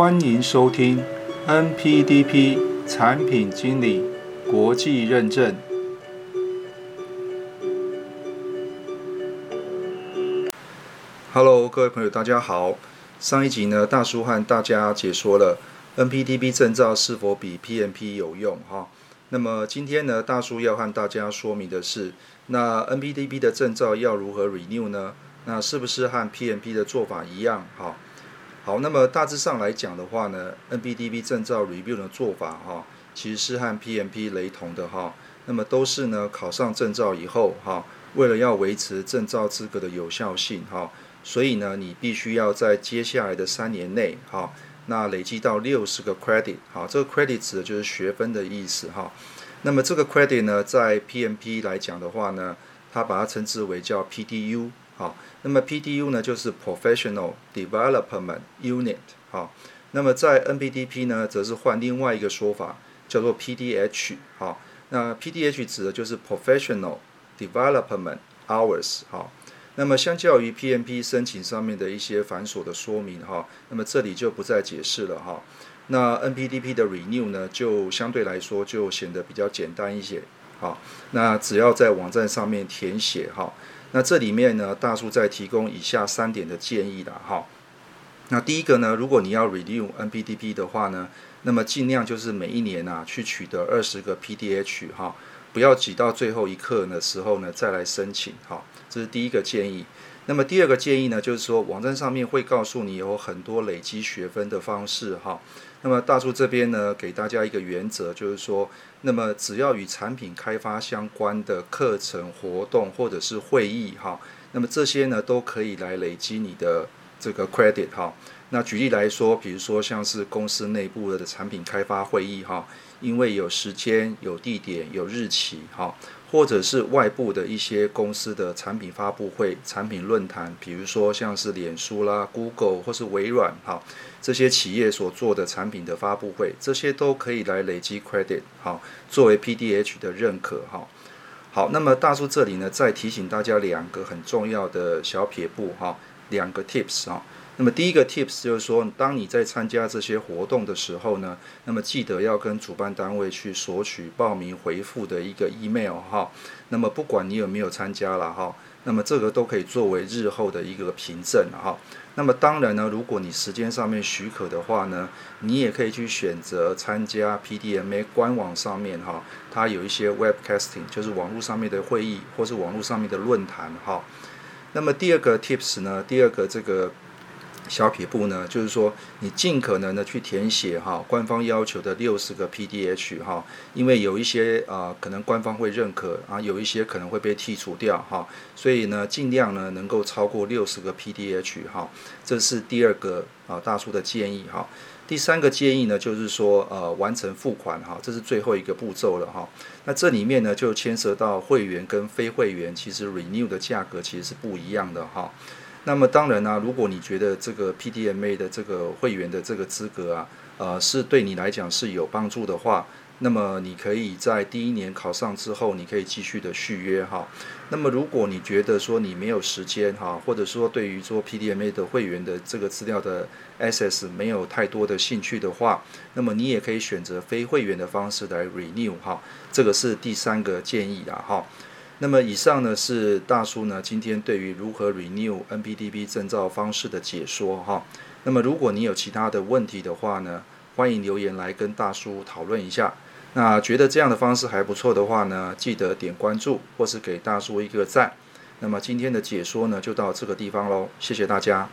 欢迎收听 NPDP 产品经理国际认证。Hello，各位朋友，大家好。上一集呢，大叔和大家解说了 NPDP 证照是否比 PMP 有用哈。那么今天呢，大叔要和大家说明的是，那 NPDP 的证照要如何 renew 呢？那是不是和 PMP 的做法一样？哈，好，那么大致上来讲的话呢，NPDP 证照 review 的做法哈，其实是和 PMP 雷同的哈。那么都是呢，考上证照以后哈，为了要维持证照资格的有效性哈，所以呢，你必须要在接下来的三年内哈。那累积到六十个 credit，好，这个 credit 指的就是学分的意思哈。那么这个 credit 呢，在 PMP 来讲的话呢，它把它称之为叫 PDU，好，那么 PDU 呢就是 Professional Development Unit，好，那么在 NPDP 呢，则是换另外一个说法，叫做 PDH，好，那 PDH 指的就是 Professional Development Hours，好。那么相较于 PMP 申请上面的一些繁琐的说明哈，那么这里就不再解释了哈。那 NPDP 的 Renew 呢，就相对来说就显得比较简单一些。好，那只要在网站上面填写哈。那这里面呢，大叔再提供以下三点的建议的哈。那第一个呢，如果你要 Renew NPDP 的话呢，那么尽量就是每一年啊去取得二十个 PDH 哈。不要挤到最后一刻的时候呢，再来申请，哈，这是第一个建议。那么第二个建议呢，就是说网站上面会告诉你有很多累积学分的方式，哈。那么大叔这边呢，给大家一个原则，就是说，那么只要与产品开发相关的课程、活动或者是会议，哈，那么这些呢都可以来累积你的这个 credit，哈。那举例来说，比如说像是公司内部的产品开发会议，哈。因为有时间、有地点、有日期，哈，或者是外部的一些公司的产品发布会、产品论坛，比如说像是脸书啦、Google 或是微软，哈，这些企业所做的产品的发布会，这些都可以来累积 credit，哈，作为 PDH 的认可，哈。好，那么大叔这里呢，再提醒大家两个很重要的小撇步，哈，两个 tips，哈。那么第一个 tips 就是说，当你在参加这些活动的时候呢，那么记得要跟主办单位去索取报名回复的一个 email 哈。那么不管你有没有参加了哈，那么这个都可以作为日后的一个凭证哈。那么当然呢，如果你时间上面许可的话呢，你也可以去选择参加 PDMA 官网上面哈，它有一些 webcasting，就是网络上面的会议或是网络上面的论坛哈。那么第二个 tips 呢，第二个这个。小撇步呢，就是说你尽可能的去填写哈，官方要求的六十个 PDH 哈，因为有一些啊可能官方会认可啊，有一些可能会被剔除掉哈，所以呢尽量呢能够超过六十个 PDH 哈，这是第二个啊大叔的建议哈。第三个建议呢就是说呃完成付款哈，这是最后一个步骤了哈。那这里面呢就牵涉到会员跟非会员，其实 renew 的价格其实是不一样的哈。那么当然呢，如果你觉得这个 PDMA 的这个会员的这个资格啊，呃，是对你来讲是有帮助的话，那么你可以在第一年考上之后，你可以继续的续约哈。那么如果你觉得说你没有时间哈，或者说对于做 PDMA 的会员的这个资料的 access 没有太多的兴趣的话，那么你也可以选择非会员的方式来 renew 哈。这个是第三个建议啊哈。那么以上呢是大叔呢今天对于如何 renew NPDB 证照方式的解说哈。那么如果你有其他的问题的话呢，欢迎留言来跟大叔讨论一下。那觉得这样的方式还不错的话呢，记得点关注或是给大叔一个赞。那么今天的解说呢就到这个地方喽，谢谢大家。